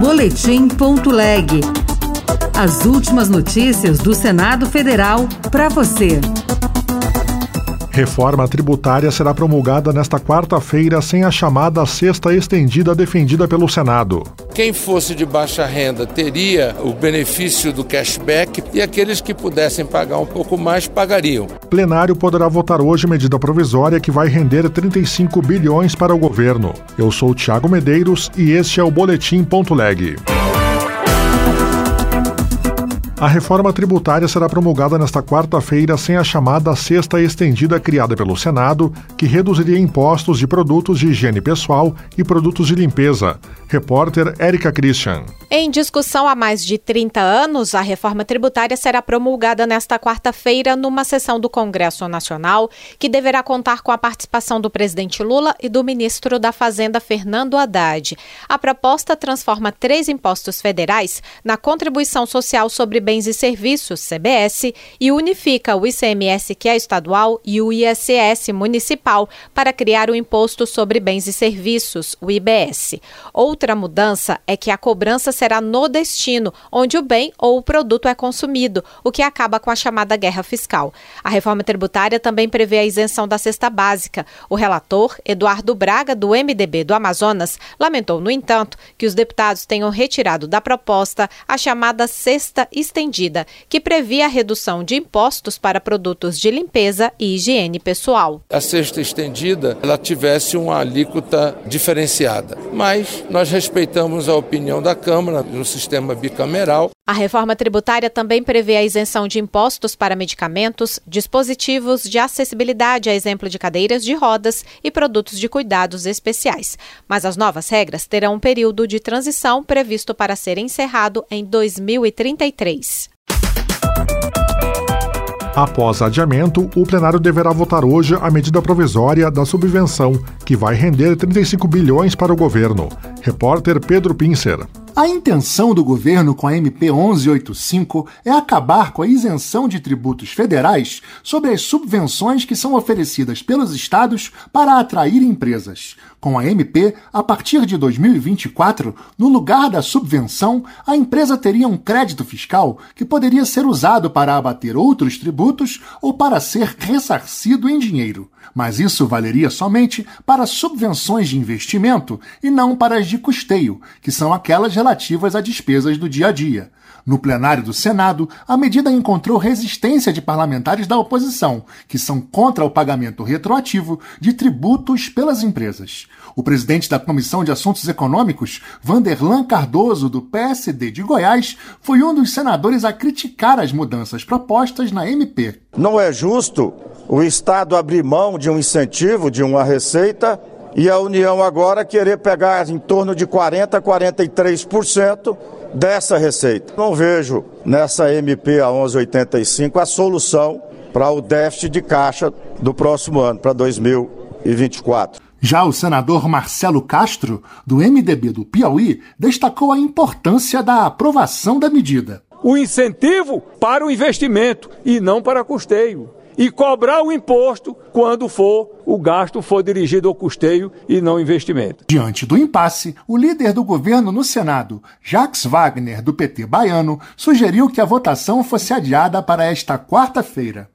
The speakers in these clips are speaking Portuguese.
Boletim.leg. As últimas notícias do Senado Federal para você. Reforma tributária será promulgada nesta quarta-feira sem a chamada sexta estendida defendida pelo Senado. Quem fosse de baixa renda teria o benefício do cashback e aqueles que pudessem pagar um pouco mais pagariam. Plenário poderá votar hoje medida provisória que vai render 35 bilhões para o governo. Eu sou Tiago Medeiros e este é o Boletim Ponto Leg. A reforma tributária será promulgada nesta quarta-feira sem a chamada sexta estendida criada pelo Senado, que reduziria impostos de produtos de higiene pessoal e produtos de limpeza. Repórter Érica Christian. Em discussão há mais de 30 anos, a reforma tributária será promulgada nesta quarta-feira numa sessão do Congresso Nacional, que deverá contar com a participação do presidente Lula e do ministro da Fazenda Fernando Haddad. A proposta transforma três impostos federais na contribuição social sobre Bens e Serviços, CBS, e unifica o ICMS, que é estadual, e o ISS municipal para criar o Imposto sobre Bens e Serviços, o IBS. Outra mudança é que a cobrança será no destino, onde o bem ou o produto é consumido, o que acaba com a chamada guerra fiscal. A reforma tributária também prevê a isenção da cesta básica. O relator, Eduardo Braga, do MDB do Amazonas, lamentou, no entanto, que os deputados tenham retirado da proposta a chamada cesta estendida estendida, que previa a redução de impostos para produtos de limpeza e higiene pessoal. A cesta estendida ela tivesse uma alíquota diferenciada, mas nós respeitamos a opinião da Câmara no sistema bicameral. A reforma tributária também prevê a isenção de impostos para medicamentos, dispositivos de acessibilidade, a exemplo de cadeiras de rodas e produtos de cuidados especiais. Mas as novas regras terão um período de transição previsto para ser encerrado em 2033. Após adiamento, o plenário deverá votar hoje a medida provisória da subvenção, que vai render 35 bilhões para o governo. Repórter Pedro Pincer. A intenção do governo com a MP 1185 é acabar com a isenção de tributos federais sobre as subvenções que são oferecidas pelos estados para atrair empresas. Com a MP, a partir de 2024, no lugar da subvenção, a empresa teria um crédito fiscal que poderia ser usado para abater outros tributos ou para ser ressarcido em dinheiro. Mas isso valeria somente para subvenções de investimento e não para as de custeio, que são aquelas relativas a despesas do dia a dia. No plenário do Senado, a medida encontrou resistência de parlamentares da oposição, que são contra o pagamento retroativo de tributos pelas empresas. O presidente da Comissão de Assuntos Econômicos, Vanderlan Cardoso, do PSD de Goiás, foi um dos senadores a criticar as mudanças propostas na MP. Não é justo o Estado abrir mão de um incentivo, de uma receita, e a União agora querer pegar em torno de 40% a 43% dessa receita. Não vejo nessa MP a 1185 a solução para o déficit de caixa do próximo ano, para 2024. Já o senador Marcelo Castro, do MDB do Piauí, destacou a importância da aprovação da medida. O incentivo para o investimento e não para custeio e cobrar o imposto quando for o gasto for dirigido ao custeio e não investimento. Diante do impasse, o líder do governo no Senado, Jacques Wagner, do PT baiano, sugeriu que a votação fosse adiada para esta quarta-feira.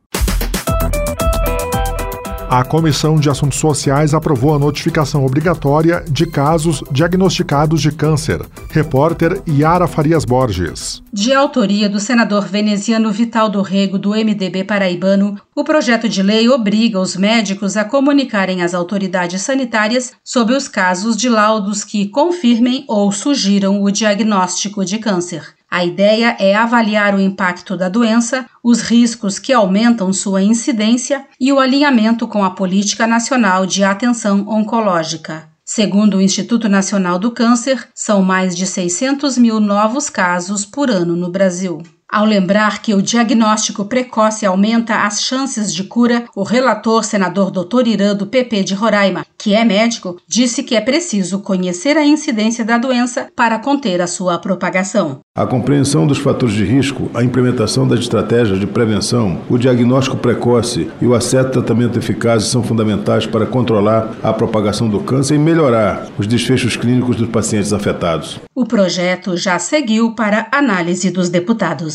A Comissão de Assuntos Sociais aprovou a notificação obrigatória de casos diagnosticados de câncer. Repórter Yara Farias Borges. De autoria do senador veneziano Vital do Rego, do MDB paraibano, o projeto de lei obriga os médicos a comunicarem às autoridades sanitárias sobre os casos de laudos que confirmem ou sugiram o diagnóstico de câncer. A ideia é avaliar o impacto da doença, os riscos que aumentam sua incidência e o alinhamento com a Política Nacional de Atenção Oncológica. Segundo o Instituto Nacional do Câncer, são mais de 600 mil novos casos por ano no Brasil. Ao lembrar que o diagnóstico precoce aumenta as chances de cura, o relator senador Dr. Irã do PP de Roraima, que é médico, disse que é preciso conhecer a incidência da doença para conter a sua propagação. A compreensão dos fatores de risco, a implementação das estratégias de prevenção, o diagnóstico precoce e o acesso tratamento eficazes são fundamentais para controlar a propagação do câncer e melhorar os desfechos clínicos dos pacientes afetados. O projeto já seguiu para análise dos deputados.